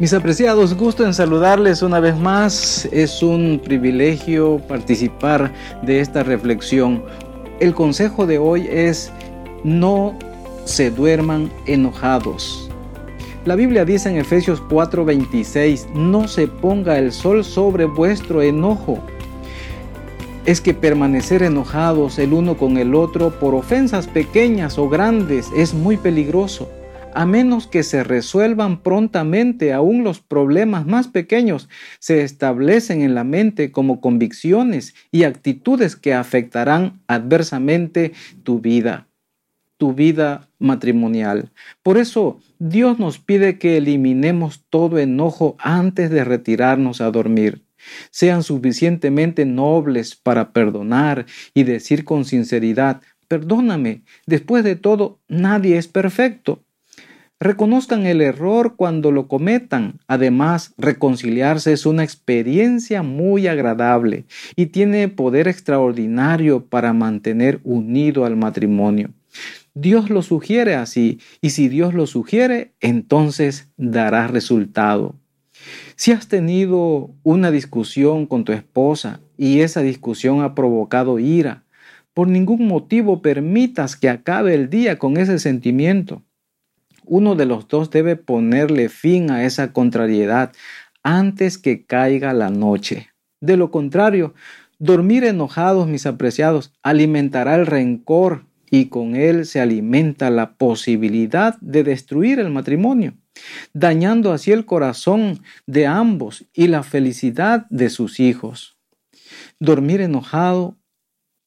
Mis apreciados, gusto en saludarles una vez más. Es un privilegio participar de esta reflexión. El consejo de hoy es no se duerman enojados. La Biblia dice en Efesios 4:26, no se ponga el sol sobre vuestro enojo. Es que permanecer enojados el uno con el otro por ofensas pequeñas o grandes es muy peligroso a menos que se resuelvan prontamente aún los problemas más pequeños, se establecen en la mente como convicciones y actitudes que afectarán adversamente tu vida, tu vida matrimonial. Por eso Dios nos pide que eliminemos todo enojo antes de retirarnos a dormir. Sean suficientemente nobles para perdonar y decir con sinceridad, perdóname, después de todo, nadie es perfecto. Reconozcan el error cuando lo cometan. Además, reconciliarse es una experiencia muy agradable y tiene poder extraordinario para mantener unido al matrimonio. Dios lo sugiere así y si Dios lo sugiere, entonces dará resultado. Si has tenido una discusión con tu esposa y esa discusión ha provocado ira, por ningún motivo permitas que acabe el día con ese sentimiento uno de los dos debe ponerle fin a esa contrariedad antes que caiga la noche. De lo contrario, dormir enojados, mis apreciados, alimentará el rencor y con él se alimenta la posibilidad de destruir el matrimonio, dañando así el corazón de ambos y la felicidad de sus hijos. Dormir enojado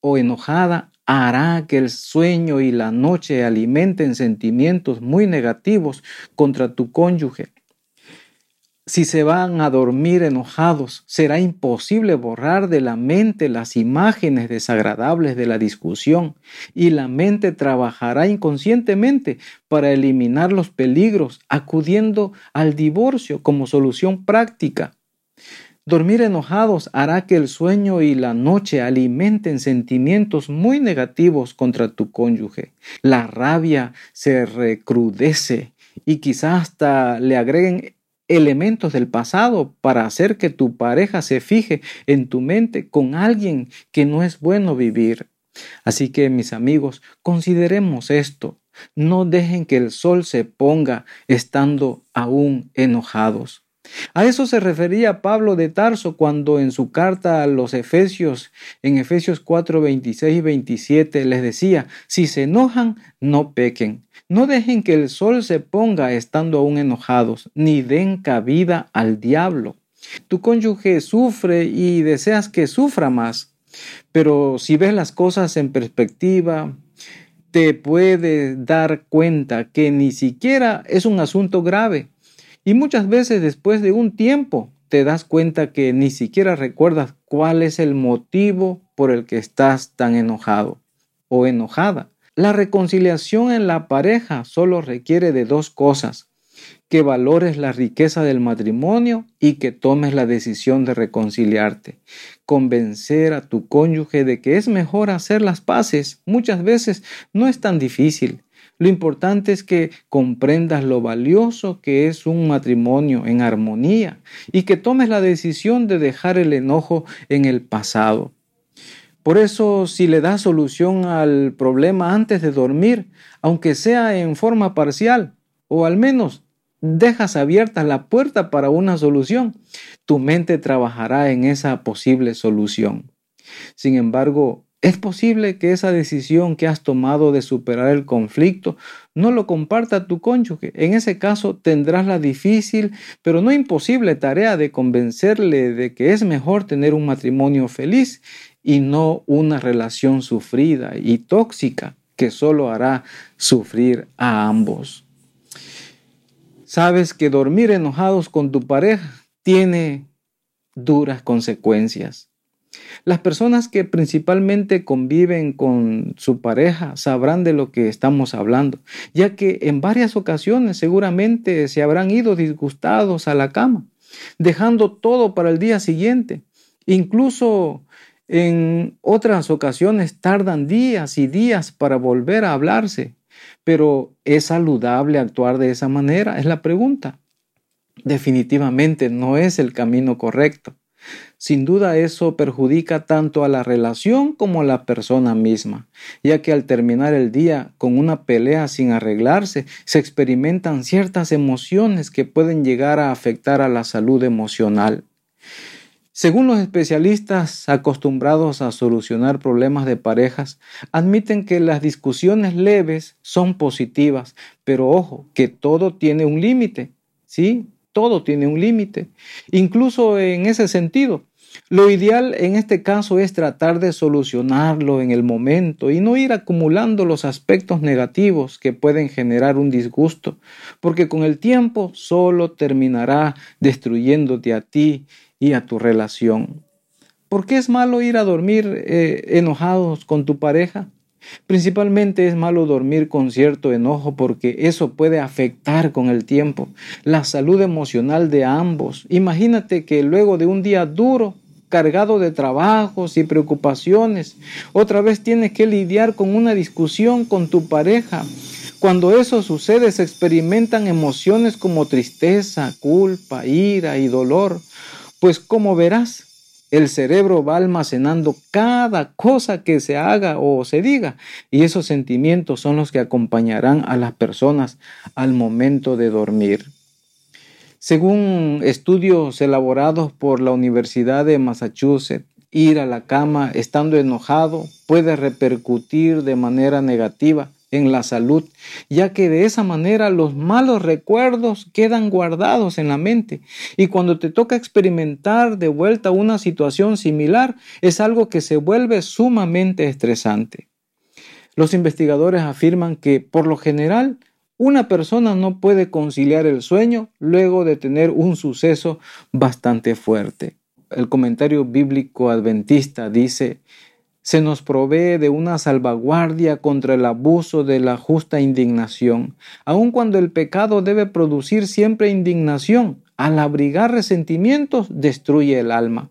o enojada hará que el sueño y la noche alimenten sentimientos muy negativos contra tu cónyuge. Si se van a dormir enojados, será imposible borrar de la mente las imágenes desagradables de la discusión y la mente trabajará inconscientemente para eliminar los peligros, acudiendo al divorcio como solución práctica. Dormir enojados hará que el sueño y la noche alimenten sentimientos muy negativos contra tu cónyuge. La rabia se recrudece y quizás hasta le agreguen elementos del pasado para hacer que tu pareja se fije en tu mente con alguien que no es bueno vivir. Así que mis amigos, consideremos esto. No dejen que el sol se ponga estando aún enojados. A eso se refería Pablo de Tarso cuando en su carta a los Efesios, en Efesios 4, 26 y 27, les decía, si se enojan, no pequen. No dejen que el sol se ponga estando aún enojados, ni den cabida al diablo. Tu cónyuge sufre y deseas que sufra más, pero si ves las cosas en perspectiva, te puedes dar cuenta que ni siquiera es un asunto grave y muchas veces después de un tiempo te das cuenta que ni siquiera recuerdas cuál es el motivo por el que estás tan enojado o enojada. La reconciliación en la pareja solo requiere de dos cosas, que valores la riqueza del matrimonio y que tomes la decisión de reconciliarte. Convencer a tu cónyuge de que es mejor hacer las paces muchas veces no es tan difícil. Lo importante es que comprendas lo valioso que es un matrimonio en armonía y que tomes la decisión de dejar el enojo en el pasado. Por eso, si le das solución al problema antes de dormir, aunque sea en forma parcial, o al menos dejas abierta la puerta para una solución, tu mente trabajará en esa posible solución. Sin embargo, es posible que esa decisión que has tomado de superar el conflicto no lo comparta tu cónyuge. En ese caso tendrás la difícil, pero no imposible tarea de convencerle de que es mejor tener un matrimonio feliz y no una relación sufrida y tóxica que solo hará sufrir a ambos. Sabes que dormir enojados con tu pareja tiene duras consecuencias. Las personas que principalmente conviven con su pareja sabrán de lo que estamos hablando, ya que en varias ocasiones seguramente se habrán ido disgustados a la cama, dejando todo para el día siguiente. Incluso en otras ocasiones tardan días y días para volver a hablarse. Pero ¿es saludable actuar de esa manera? Es la pregunta. definitivamente no es el camino correcto. Sin duda eso perjudica tanto a la relación como a la persona misma, ya que al terminar el día con una pelea sin arreglarse, se experimentan ciertas emociones que pueden llegar a afectar a la salud emocional. Según los especialistas acostumbrados a solucionar problemas de parejas, admiten que las discusiones leves son positivas, pero ojo, que todo tiene un límite, ¿sí? Todo tiene un límite. Incluso en ese sentido, lo ideal en este caso es tratar de solucionarlo en el momento y no ir acumulando los aspectos negativos que pueden generar un disgusto, porque con el tiempo solo terminará destruyéndote a ti y a tu relación. ¿Por qué es malo ir a dormir eh, enojados con tu pareja? Principalmente es malo dormir con cierto enojo porque eso puede afectar con el tiempo la salud emocional de ambos. Imagínate que luego de un día duro, cargado de trabajos y preocupaciones, otra vez tienes que lidiar con una discusión con tu pareja. Cuando eso sucede se experimentan emociones como tristeza, culpa, ira y dolor. Pues como verás, el cerebro va almacenando cada cosa que se haga o se diga y esos sentimientos son los que acompañarán a las personas al momento de dormir. Según estudios elaborados por la Universidad de Massachusetts, ir a la cama estando enojado puede repercutir de manera negativa en la salud, ya que de esa manera los malos recuerdos quedan guardados en la mente y cuando te toca experimentar de vuelta una situación similar es algo que se vuelve sumamente estresante. Los investigadores afirman que por lo general una persona no puede conciliar el sueño luego de tener un suceso bastante fuerte. El comentario bíblico adventista dice, se nos provee de una salvaguardia contra el abuso de la justa indignación, aun cuando el pecado debe producir siempre indignación. Al abrigar resentimientos, destruye el alma.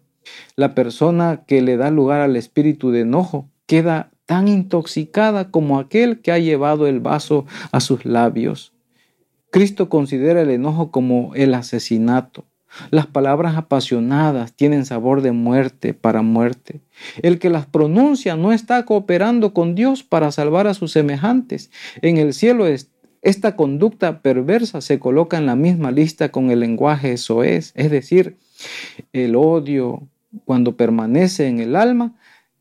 La persona que le da lugar al espíritu de enojo queda tan intoxicada como aquel que ha llevado el vaso a sus labios. Cristo considera el enojo como el asesinato. Las palabras apasionadas tienen sabor de muerte para muerte. El que las pronuncia no está cooperando con Dios para salvar a sus semejantes. En el cielo esta conducta perversa se coloca en la misma lista con el lenguaje soez, es decir, el odio cuando permanece en el alma,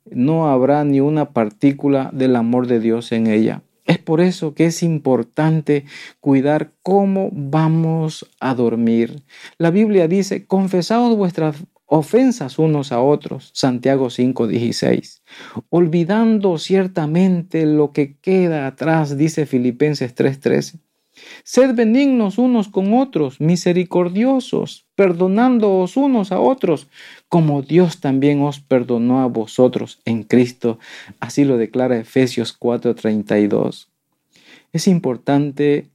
no habrá ni una partícula del amor de Dios en ella. Es por eso que es importante cuidar cómo vamos a dormir. La Biblia dice, confesaos vuestras ofensas unos a otros, Santiago 5:16. Olvidando ciertamente lo que queda atrás, dice Filipenses 3:13. Sed benignos unos con otros, misericordiosos, perdonándoos unos a otros, como Dios también os perdonó a vosotros en Cristo. Así lo declara Efesios 4:32. Es importante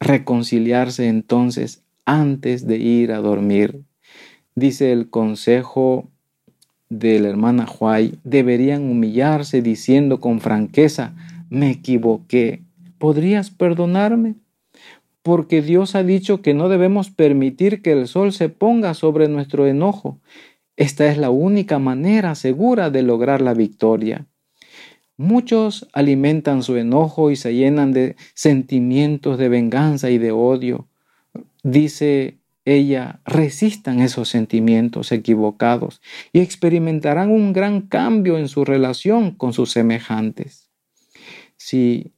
reconciliarse entonces antes de ir a dormir. Dice el consejo de la hermana Huay, deberían humillarse diciendo con franqueza, me equivoqué, ¿podrías perdonarme? Porque Dios ha dicho que no debemos permitir que el sol se ponga sobre nuestro enojo. Esta es la única manera segura de lograr la victoria. Muchos alimentan su enojo y se llenan de sentimientos de venganza y de odio. Dice ella, resistan esos sentimientos equivocados y experimentarán un gran cambio en su relación con sus semejantes. Si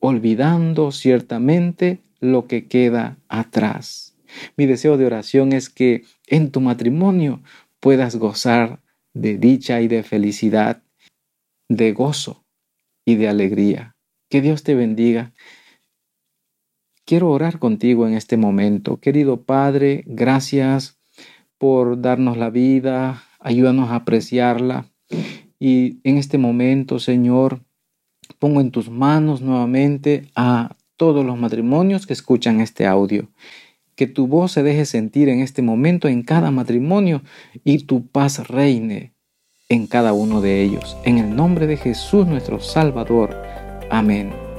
olvidando ciertamente lo que queda atrás. Mi deseo de oración es que en tu matrimonio puedas gozar de dicha y de felicidad de gozo y de alegría. Que Dios te bendiga. Quiero orar contigo en este momento. Querido Padre, gracias por darnos la vida, ayúdanos a apreciarla. Y en este momento, Señor, pongo en tus manos nuevamente a todos los matrimonios que escuchan este audio. Que tu voz se deje sentir en este momento en cada matrimonio y tu paz reine en cada uno de ellos. En el nombre de Jesús nuestro Salvador. Amén.